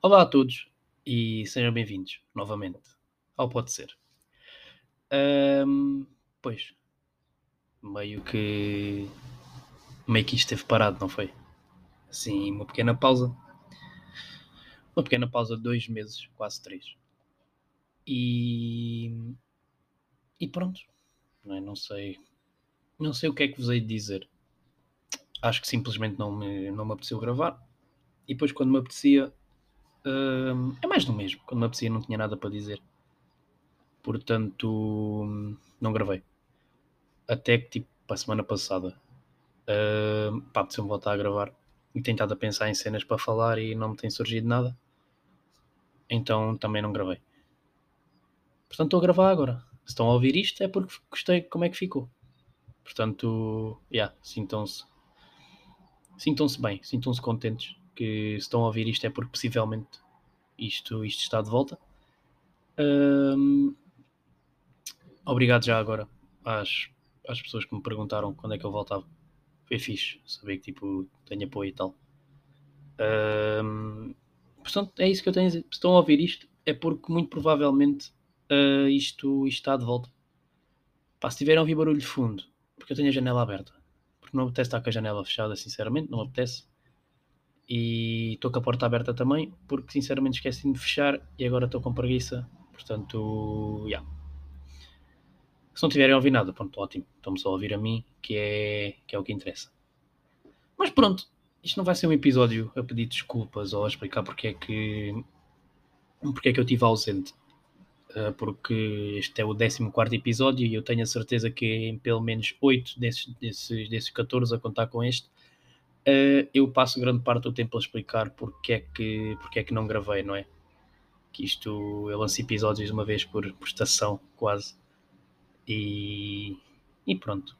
Olá a todos e sejam bem-vindos novamente ao Pode Ser. Ahm, pois, meio que meio que isto esteve parado, não foi? Assim, uma pequena pausa. Uma pequena pausa de dois meses, quase três. E, e pronto. Não, é? não sei. Não sei o que é que vos hei de dizer. Acho que simplesmente não me, não me apeteceu gravar. E depois quando me apetecia. hum, é mais do mesmo. Quando me apetecia não tinha nada para dizer. Portanto, não gravei. Até que tipo para a semana passada. Uh, pá, apeteceu-me voltar a gravar e tentado a pensar em cenas para falar e não me tem surgido nada. Então também não gravei. Portanto, estou a gravar agora. Se estão a ouvir isto é porque gostei como é que ficou. Portanto, yeah, sintam-se. Sintam-se bem, sintam-se contentes que se estão a ouvir isto é porque possivelmente isto, isto está de volta. Ahm, obrigado já agora às, às pessoas que me perguntaram quando é que eu voltava. Foi fixe saber que tipo, tenho apoio e tal. Ahm, portanto, é isso que eu tenho a dizer. Se estão a ouvir isto, é porque muito provavelmente ah, isto, isto está de volta. Pá, se tiverem a ouvir barulho de fundo, porque eu tenho a janela aberta. Porque não apetece estar com a janela fechada, sinceramente, não apetece. E estou com a porta aberta também, porque sinceramente esqueci de fechar e agora estou com preguiça. Portanto, já. Se não tiverem a ouvir nada, pronto, ótimo. Estão-me só a ouvir a mim, que é, que é o que interessa. Mas pronto, isto não vai ser um episódio a pedir desculpas ou a explicar porque é que, porque é que eu estive ausente. Uh, porque este é o 14 episódio e eu tenho a certeza que em pelo menos 8 desses, desses, desses 14 a contar com este, uh, eu passo grande parte do tempo a explicar porque é que, porque é que não gravei, não é? Que isto eu lanço episódios uma vez por, por estação, quase. E, e pronto.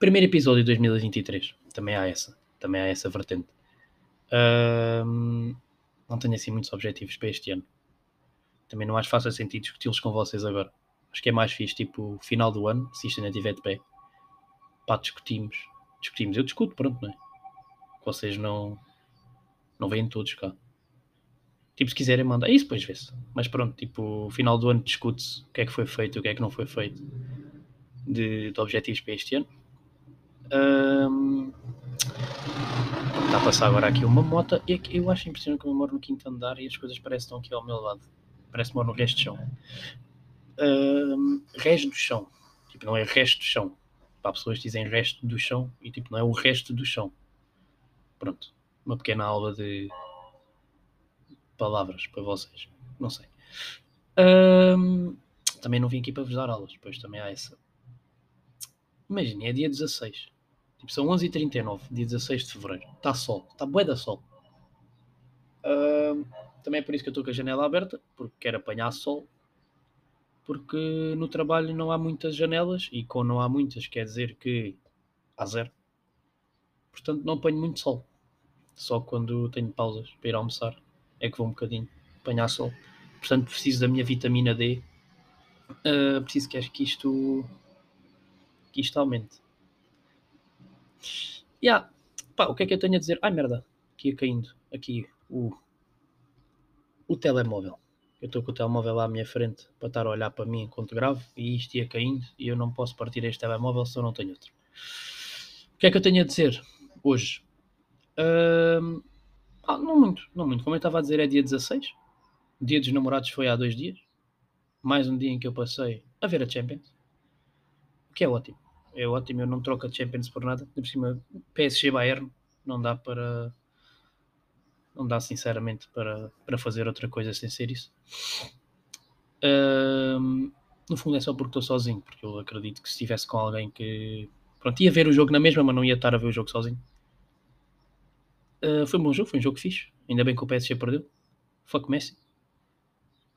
Primeiro episódio de 2023, também há essa, também há essa vertente. Não tenho assim muitos objetivos para este ano. Também não acho fácil sentido discuti-los com vocês agora. Acho que é mais fixe, tipo, final do ano, se isto ainda estiver de pé. Pá, discutimos. Discutimos. Eu discuto, pronto, não é? Vocês não. Não vêm todos cá. Tipo, se quiserem, mandar. É isso, depois vê-se. Mas pronto, tipo, final do ano discute-se o que é que foi feito, o que é que não foi feito de, de objetivos para este ano. Ahm, Está a passar agora aqui uma moto e aqui, eu acho impressionante que eu moro no quinto andar e as coisas parecem que estão aqui ao meu lado. Parece que moro no resto do chão. Resto do chão. Tipo, não é resto do chão. Para pessoas que dizem resto do chão e tipo, não é o resto do chão. Pronto. Uma pequena aula de palavras para vocês. Não sei. Também não vim aqui para vos dar aulas, depois também há essa. Imaginem, é dia 16. Tipo, são 11h39, dia 16 de fevereiro. Está sol, está bué da sol. Ahm, também é por isso que eu estou com a janela aberta, porque quero apanhar sol. Porque no trabalho não há muitas janelas e com não há muitas quer dizer que há zero. Portanto, não apanho muito sol. Só quando tenho pausas para ir almoçar é que vou um bocadinho apanhar sol. Portanto, preciso da minha vitamina D. Ah, preciso que, que isto que isto aumente. Yeah. Pá, o que é que eu tenho a dizer? Ai merda, aqui ia caindo. Aqui o, o telemóvel. Eu estou com o telemóvel à minha frente para estar a olhar para mim enquanto gravo e isto ia caindo e eu não posso partir este telemóvel se eu não tenho outro. O que é que eu tenho a dizer hoje? Ah, não muito, não muito. Como eu estava a dizer, é dia 16. O dia dos namorados foi há dois dias. Mais um dia em que eu passei a ver a Champions. O que é ótimo. É ótimo, eu não troco a Champions por nada. Por cima, PSG Bayern não dá para. Não dá sinceramente para, para fazer outra coisa sem ser isso. Ahm, no fundo é só porque estou sozinho, porque eu acredito que se estivesse com alguém que. Pronto, ia ver o jogo na mesma, mas não ia estar a ver o jogo sozinho. Ah, foi um bom jogo, foi um jogo fixe. Ainda bem que o PSG perdeu. Fuck Messi.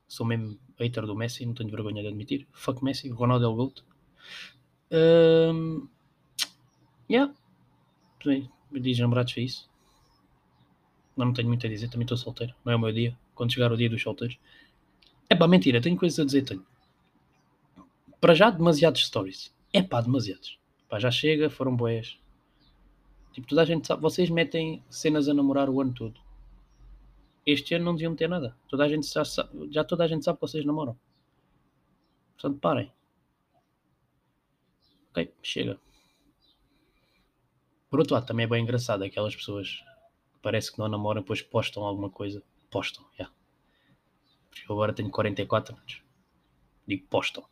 Sou mesmo hater do Messi, não tenho vergonha de admitir. Fuck Messi, Ronaldo é o GOAT. Um, yeah. Bem, Dias namorados foi isso. Não, tenho muito a dizer, também estou solteiro. Não é o meu dia. Quando chegar o dia dos solteiros. É pá, mentira, tenho coisas a dizer, tenho. Para já, demasiados stories. É pá, demasiados. Pá, já chega, foram boés. Tipo, toda a gente sabe. Vocês metem cenas a namorar o ano todo. Este ano não deviam ter nada. Toda a gente já, sabe, já toda a gente sabe que vocês namoram. Portanto, parem. Ok, chega. Por outro lado, também é bem engraçado aquelas pessoas parece que não namoram, depois postam alguma coisa. Postam, já. Yeah. Porque eu agora tenho 44 anos. Digo, postam.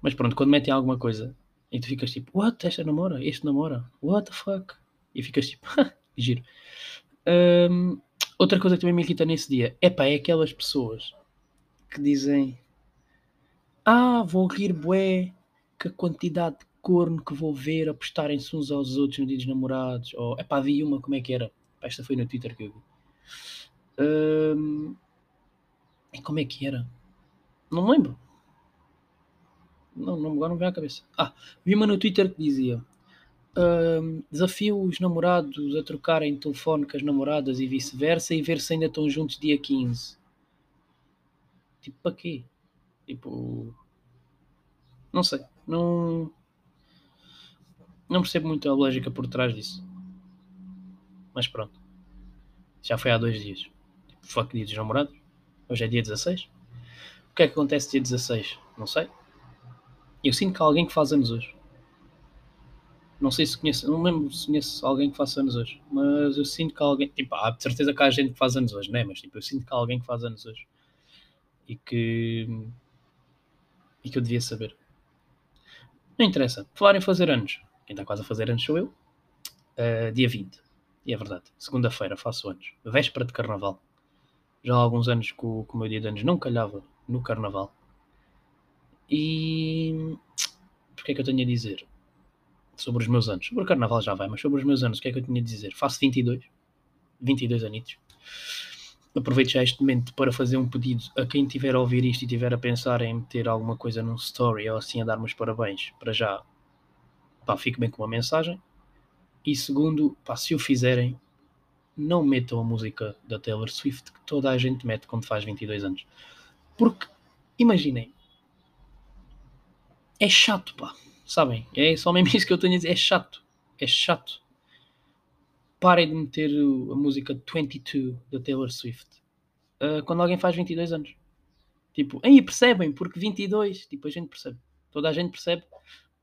Mas pronto, quando metem alguma coisa e tu ficas tipo, what? Esta namora? Este namora? What the fuck? E ficas tipo, giro. Um, outra coisa que também me irrita nesse dia, epá, é aquelas pessoas que dizem ah, vou rir bué que a quantidade de corno que vou ver apostarem-se uns aos outros no dia dos namorados. Ou, epá, vi uma, como é que era? esta foi no Twitter que eu vi. Um, e como é que era? Não me lembro. Não, não, agora não vem à cabeça. Ah, vi uma no Twitter que dizia um, desafio os namorados a trocarem telefone com as namoradas e vice-versa e ver se ainda estão juntos dia 15. Tipo, para quê? Tipo, não sei. Não, não percebo muito a lógica por trás disso. Mas pronto. Já foi há dois dias. Tipo, fuck dia dos namorados. Hoje é dia 16. O que é que acontece dia 16? Não sei. Eu sinto que há alguém que faz anos hoje. Não sei se conheço, não lembro se conheço alguém que faça anos hoje, mas eu sinto que há alguém, tipo, há de certeza que há gente que faz anos hoje, não é? Mas tipo, eu sinto que há alguém que faz anos hoje e que e que eu devia saber. Não interessa. Falar em fazer anos. Quem está quase a fazer anos sou eu. Uh, dia 20. E é verdade. Segunda-feira faço anos. Véspera de carnaval. Já há alguns anos que o, meu dia de anos não calhava no carnaval. E. O que é que eu tenho a dizer? Sobre os meus anos. Sobre o carnaval já vai, mas sobre os meus anos, o que é que eu tinha a dizer? Faço 22. 22 anitos. Aproveito já este momento para fazer um pedido a quem estiver a ouvir isto e estiver a pensar em meter alguma coisa num story ou assim a dar-me os parabéns. Para já, pá, fique bem com uma mensagem. E segundo, pá, se o fizerem, não metam a música da Taylor Swift que toda a gente mete quando faz 22 anos. Porque, imaginem, é chato, pá. Sabem? É só mesmo isso que eu tenho a dizer. É chato. É chato. Parem de meter a música 22 da Taylor Swift uh, quando alguém faz 22 anos. Tipo, aí percebem, porque 22, tipo, a gente percebe. Toda a gente percebe,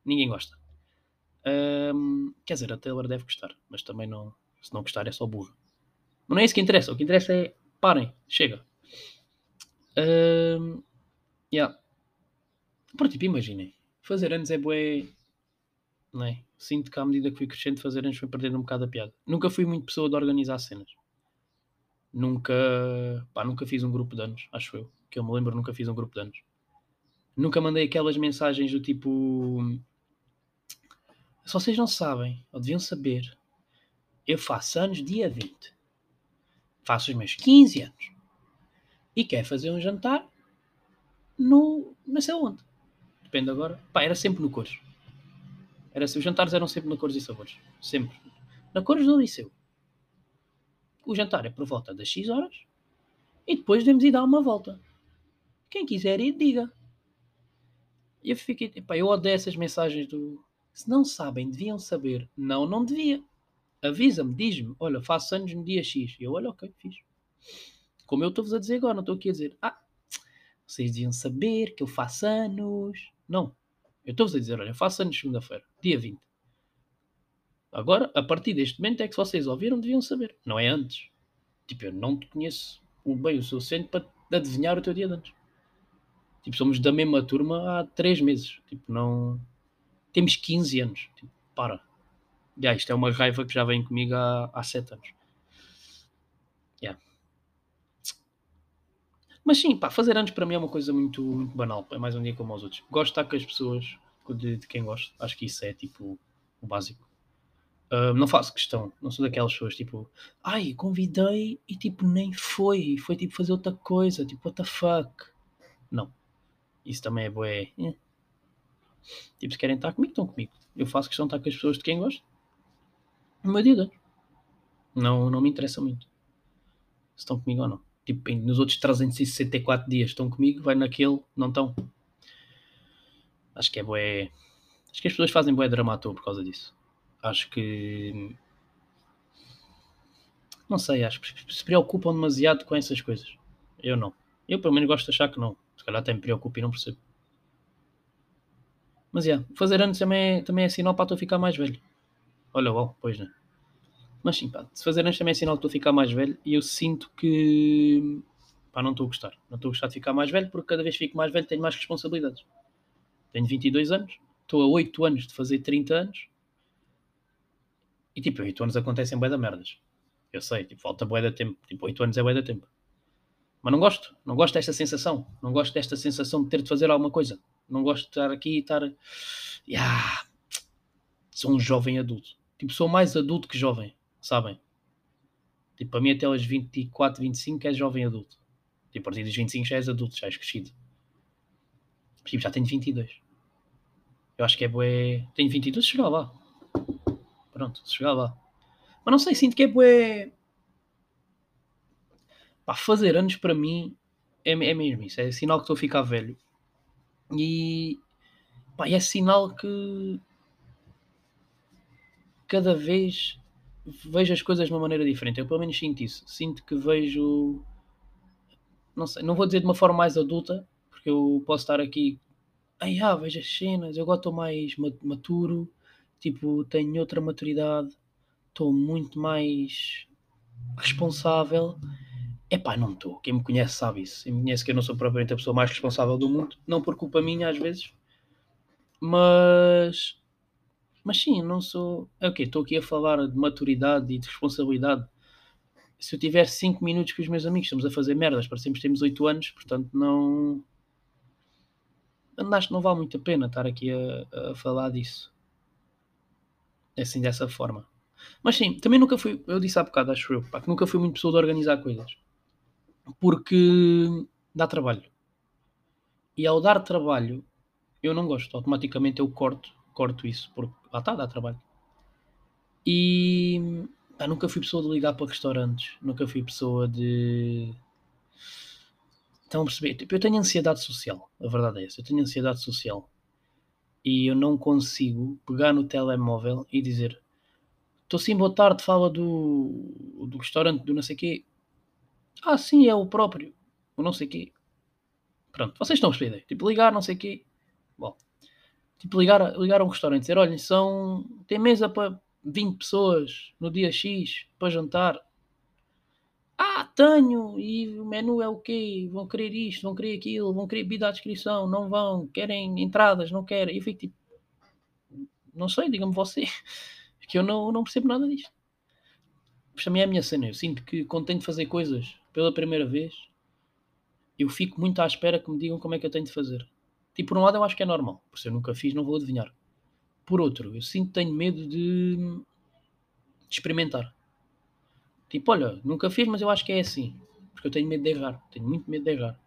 ninguém gosta. Um, quer dizer, a Taylor deve gostar, mas também não. Se não gostar, é só burro. Mas não é isso que interessa. O que interessa é parem, chega. Um, yeah. Por tipo, imaginem. Fazer anos é bué. Não é? Sinto que à medida que fui crescendo, fazer anos foi perdendo um bocado a piada. Nunca fui muito pessoa de organizar cenas. Nunca. Pá, nunca fiz um grupo de anos, acho eu. Que eu me lembro, nunca fiz um grupo de anos. Nunca mandei aquelas mensagens do tipo. Se vocês não sabem, ou deviam saber, eu faço anos dia 20. Faço os meus 15 anos. E quero fazer um jantar no. não sei onde depende agora. Pá, era sempre no Cores. Era, os jantares eram sempre no Cores e Sabores. Sempre. Na Cores do Liceu. O jantar é por volta das X horas. E depois devemos ir dar uma volta. Quem quiser ir, diga. E eu fiquei, pá, eu odeio essas mensagens do. Se não sabem, deviam saber. Não, não devia. Avisa-me, diz-me, olha, faço anos no dia X. E eu, olha, ok, fiz. Como eu estou-vos a dizer agora, não estou aqui a dizer, ah, vocês deviam saber que eu faço anos. Não. Eu estou-vos a dizer, olha, faço anos segunda-feira, dia 20. Agora, a partir deste momento é que se vocês ouviram, deviam saber. Não é antes. Tipo, eu não te conheço bem o suficiente para adivinhar o teu dia de antes. Tipo, somos da mesma turma há 3 meses. Tipo, não. Temos 15 anos. Tipo, para. Já, isto é uma raiva que já vem comigo há, há 7 anos. Yeah. Mas sim, pá, fazer anos para mim é uma coisa muito, muito banal. É mais um dia como os outros. Gosto de estar com as pessoas de, de quem gosto. Acho que isso é tipo o básico. Uh, não faço questão, não sou daquelas pessoas tipo, ai, convidei e tipo nem foi, foi tipo fazer outra coisa, tipo, what the fuck. Não, isso também é boé. É. Tipo, se querem estar comigo, estão comigo. Eu faço questão de estar com as pessoas de quem gosto. De anos. Não, não me interessa muito se estão comigo ou não tipo, nos outros 364 dias estão comigo, vai naquele, não estão. Acho que é bué. Acho que as pessoas fazem bué dramaturgo por causa disso. Acho que. Não sei, acho que se preocupam demasiado com essas coisas. Eu não. Eu, pelo menos, gosto de achar que não. Se calhar até me preocupo e não percebo. Mas, yeah, fazer anos também é, também é sinal para tu ficar mais velho. Olha, uau, pois não. Mas sim, pá, se fazer anos também é sinal estou a ficar mais velho e eu sinto que. pá, não estou a gostar. Não estou a gostar de ficar mais velho porque cada vez que fico mais velho tenho mais responsabilidades. Tenho 22 anos, estou a 8 anos de fazer 30 anos e tipo, 8 anos acontecem bué da merdas. Eu sei, tipo, falta bué da tempo. Tipo, 8 anos é bué da tempo. Mas não gosto, não gosto desta sensação. Não gosto desta sensação de ter de fazer alguma coisa. Não gosto de estar aqui e estar. Yeah, sou um jovem adulto. Tipo, sou mais adulto que jovem sabem? Tipo, para mim até aos 24, 25 é jovem adulto. Tipo, a partir dos 25 já és adulto, já és crescido. Tipo, já tenho 22. Eu acho que é bué... Tenho 22, chegar lá. Pronto, chegar lá. Mas não sei, sinto que é bué... Pá, fazer anos para mim é, é mesmo isso. É sinal que estou a ficar velho. E... Pá, é sinal que... Cada vez vejo as coisas de uma maneira diferente. Eu pelo menos sinto isso. Sinto que vejo. Não sei, não vou dizer de uma forma mais adulta, porque eu posso estar aqui. Ai, ah, vejo as cenas, eu agora estou mais maturo, tipo, tenho outra maturidade, estou muito mais responsável. Epá, não estou. Quem me conhece sabe isso. Quem me conhece que eu não sou propriamente a pessoa mais responsável do mundo. Não por culpa minha, às vezes. Mas mas sim, não sou. É o quê? Estou aqui a falar de maturidade e de responsabilidade. Se eu tiver 5 minutos com os meus amigos, estamos a fazer merdas, parecemos que temos 8 anos, portanto não. Acho que não vale muito a pena estar aqui a, a falar disso. Assim, dessa forma. Mas sim, também nunca fui. Eu disse há bocado, acho eu, pá, que nunca fui muito pessoa de organizar coisas. Porque dá trabalho. E ao dar trabalho, eu não gosto. Automaticamente eu corto corto isso, porque lá está, dá trabalho. E nunca fui pessoa de ligar para restaurantes, nunca fui pessoa de. Estão a perceber? Tipo, eu tenho ansiedade social, a verdade é essa, eu tenho ansiedade social. E eu não consigo pegar no telemóvel e dizer estou sim, boa tarde, fala do, do restaurante do não sei quê. Ah, sim, é o próprio, o não sei quê. Pronto, vocês estão a perceber. Tipo, ligar, não sei quê. Bom, Tipo, ligar, ligar a um restaurante e dizer: olhem, são, tem mesa para 20 pessoas no dia X para jantar. Ah, tenho! E o menu é o quê? Vão querer isto, vão querer aquilo, vão querer bebida à descrição, não vão, querem entradas, não querem. E eu fico tipo: não sei, diga-me você, que eu não, não percebo nada disto. Mas também é a minha cena. Eu sinto que quando tenho de fazer coisas pela primeira vez, eu fico muito à espera que me digam como é que eu tenho de fazer. Tipo, por um lado eu acho que é normal, por se eu nunca fiz, não vou adivinhar. Por outro, eu sinto que tenho medo de, de experimentar. Tipo, olha, nunca fiz, mas eu acho que é assim. Porque eu tenho medo de errar. Tenho muito medo de errar.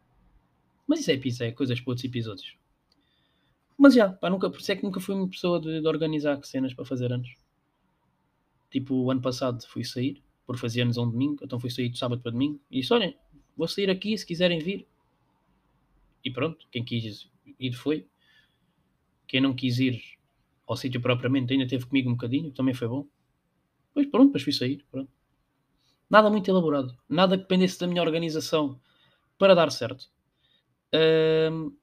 Mas isso é, isso é coisas para outros episódios. Mas já, pá, nunca, por isso é que nunca fui uma pessoa de, de organizar cenas para fazer anos. Tipo, o ano passado fui sair, por fazer anos a um domingo, então fui sair de sábado para domingo, e disse, olhem, vou sair aqui se quiserem vir. E pronto, quem quis ir foi. Quem não quis ir ao sítio propriamente ainda teve comigo um bocadinho, também foi bom. Pois pronto, depois fui sair. Pronto. Nada muito elaborado. Nada que dependesse da minha organização para dar certo. Um,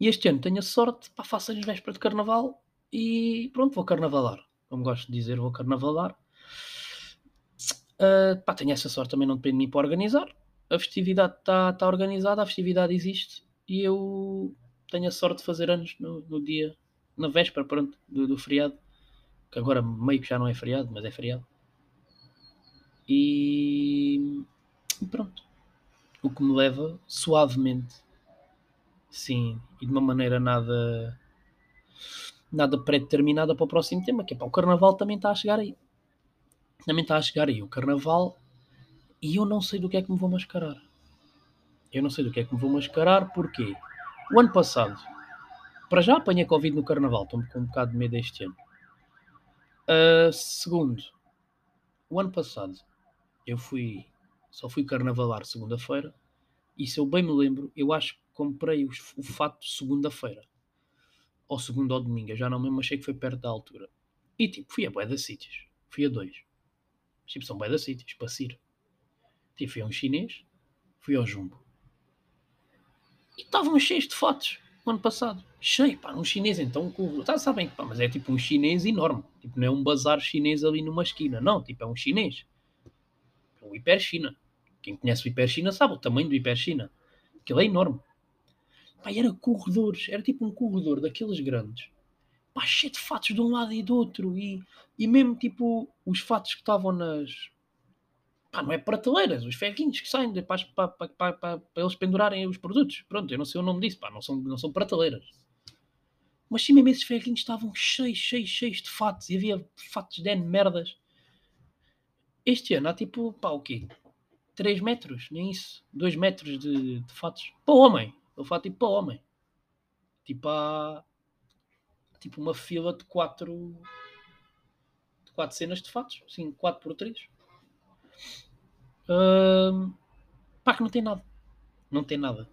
e este ano tenho a sorte, pá, faço as vésperas de carnaval e pronto, vou carnavalar. Como gosto de dizer, vou carnavalar. Uh, pá, tenho essa sorte, também não depende de mim para organizar. A festividade está tá organizada, a festividade existe e eu tenho a sorte de fazer anos no, no dia, na véspera, pronto, do, do, feriado. Que agora meio que já não é feriado, mas é feriado. E, pronto. O que me leva suavemente, sim, e de uma maneira nada nada pré-determinada para o próximo tema, que é para o carnaval também está a chegar aí. Também está a chegar aí o carnaval e eu não sei do que é que me vou mascarar. Eu não sei do que é que me vou mascarar, porquê? O ano passado, para já apanhei Covid no Carnaval, estou com um bocado de medo este ano. Uh, segundo, o ano passado eu fui, só fui carnavalar segunda-feira e se eu bem me lembro, eu acho que comprei o, o fato segunda-feira. Ou segunda ou domingo, eu já não me achei que foi perto da altura. E tipo, fui a bué de sítios. Fui a dois. Tipo, são bué de sítios, para ir. Tipo, fui a um chinês, fui ao Jumbo. E estavam cheios de fotos no ano passado. Cheio, pá, um chinês então com. Tá, sabem, pá, mas é tipo um chinês enorme. Tipo, não é um bazar chinês ali numa esquina. Não, tipo, é um chinês. É o Hiper China. Quem conhece o Hiper China sabe o tamanho do Hiper China. Aquilo é enorme. Pá, era corredores, era tipo um corredor daqueles grandes. Pá, cheio de fatos de um lado e do outro. E, e mesmo tipo os fatos que estavam nas. Pá, não é prateleiras, os ferrinhos que saem para, eles pendurarem os produtos. Pronto, eu não sei o nome disso, pá, não são, não são prateleiras. Mas sim, mesmo esses ferrinhos estavam cheios, cheios, cheios de fatos. E havia fatos de N merdas. Este ano há tipo, pá, o quê? 3 metros, nem isso. 2 metros de, de fatos. Para o homem. Eu falo tipo para o homem. Tipo há. Tipo uma fila de 4. De 4 cenas de fatos. Assim, 4 por 3. Uh, pá, que não tem nada. Não tem nada.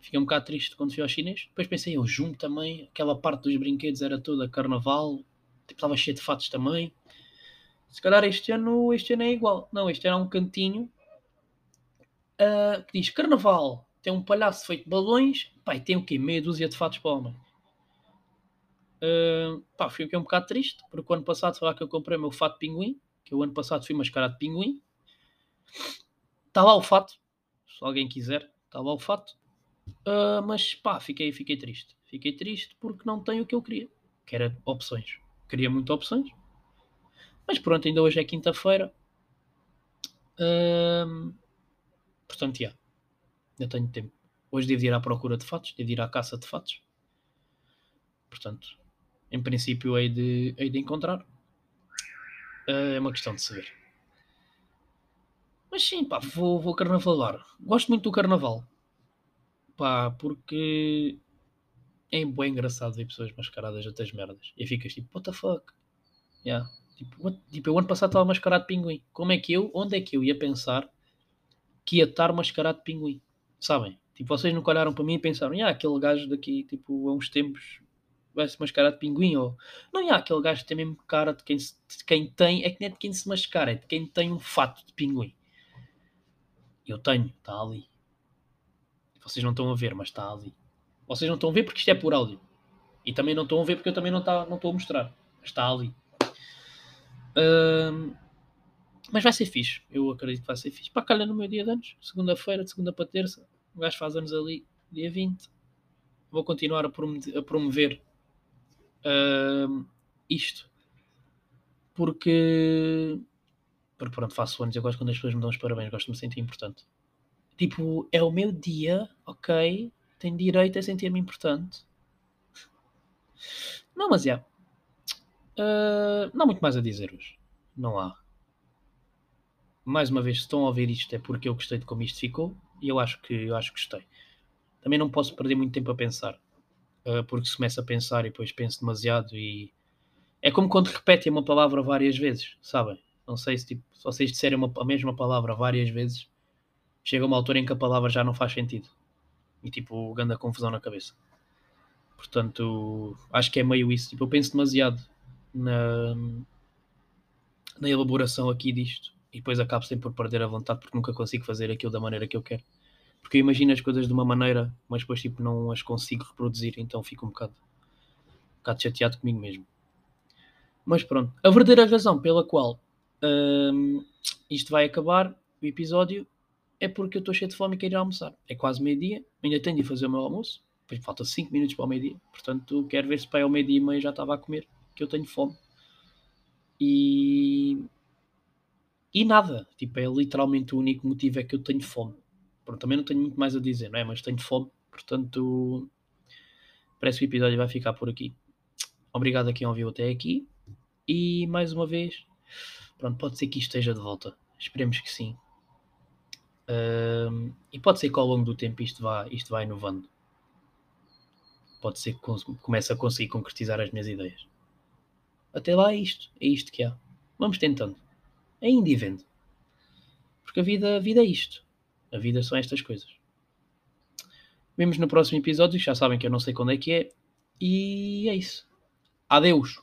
Fiquei um bocado triste quando fui ao chinês. Depois pensei, eu junto também. Aquela parte dos brinquedos era toda carnaval. Tipo, estava cheio de fatos também. Se calhar este ano, este ano é igual. Não, este ano um cantinho uh, que diz carnaval. Tem um palhaço feito de balões. E tem o quê? Meia dúzia de fatos para o homem. Pá, fiquei um bocado triste. Porque o ano passado foi lá que eu comprei o meu fato pinguim. Que o ano passado fui mascarado de pinguim. Está lá o fato. Se alguém quiser, está lá o fato. Uh, mas pá, fiquei, fiquei triste. Fiquei triste porque não tenho o que eu queria. Que era opções. Queria muitas opções. Mas pronto, ainda hoje é quinta-feira. Uh, portanto, já. Ainda tenho tempo. Hoje devo ir à procura de fatos. Devo ir à caça de fatos. Portanto, em princípio, hei de, hei de encontrar. Uh, é uma questão de saber. Mas sim, pá, vou, vou carnavalar. Gosto muito do carnaval. Pá, porque é bem engraçado ver pessoas mascaradas outras merdas. E ficas tipo, what the fuck? Yeah. Tipo, what? tipo, eu ano passado estava mascarado de pinguim. Como é que eu, onde é que eu ia pensar que ia estar mascarado de pinguim? Sabem? Tipo, vocês nunca olharam para mim e pensaram, ah, aquele gajo daqui, tipo, há uns tempos vai se mascarar de pinguim, ou não, há aquele gajo que tem mesmo cara de quem, de quem tem, é que nem é de quem se mascara, é de quem tem um fato de pinguim. Eu tenho, está ali. Vocês não estão a ver, mas está ali. Vocês não estão a ver porque isto é por áudio. E também não estão a ver porque eu também não, tá, não estou a mostrar. Mas está ali. Mas vai ser fixe. Eu acredito que vai ser fixe. Para calhar no meu dia de anos. Segunda-feira, de segunda para terça. O gajo faz anos ali, dia 20. Vou continuar a a promover uh, isto. Porque. Porque pronto, faço anos. Eu gosto quando as pessoas me dão os parabéns. Gosto de me sentir importante. Tipo, é o meu dia, ok? Tenho direito a sentir-me importante. Não, mas é. Yeah. Uh, não há muito mais a dizer hoje. Não há. Mais uma vez, se estão a ouvir isto é porque eu gostei de como isto ficou e eu acho que eu acho que gostei. Também não posso perder muito tempo a pensar. Uh, porque se começa a pensar e depois penso demasiado e é como quando repetem uma palavra várias vezes, sabem? Não sei se, tipo, se vocês disserem uma, a mesma palavra várias vezes, chega uma altura em que a palavra já não faz sentido. E tipo, ganda confusão na cabeça. Portanto, acho que é meio isso. Tipo, eu penso demasiado na, na elaboração aqui disto e depois acabo sempre por perder a vontade porque nunca consigo fazer aquilo da maneira que eu quero. Porque eu imagino as coisas de uma maneira, mas depois tipo, não as consigo reproduzir, então fico um bocado, um bocado chateado comigo mesmo. Mas pronto, a verdadeira razão pela qual hum, isto vai acabar, o episódio, é porque eu estou cheio de fome e quero ir almoçar. É quase meio-dia, ainda tenho de fazer o meu almoço, depois falta 5 minutos para o meio-dia, portanto quero ver se para o meio-dia e meio já estava a comer que eu tenho fome. E. E nada. Tipo, é literalmente o único motivo é que eu tenho fome. Pronto, também não tenho muito mais a dizer, não é? Mas tenho fome. Portanto, parece que o episódio vai ficar por aqui. Obrigado a quem ouviu até aqui. E mais uma vez, pronto, pode ser que isto esteja de volta. Esperemos que sim. Um, e pode ser que ao longo do tempo isto vá, isto vá inovando. Pode ser que comece a conseguir concretizar as minhas ideias. Até lá é isto, é isto que há. Vamos tentando. Indo e vendo. Porque a vida, a vida é isto. A vida são estas coisas. Vemos no próximo episódio, já sabem que eu não sei quando é que é. E é isso. Adeus.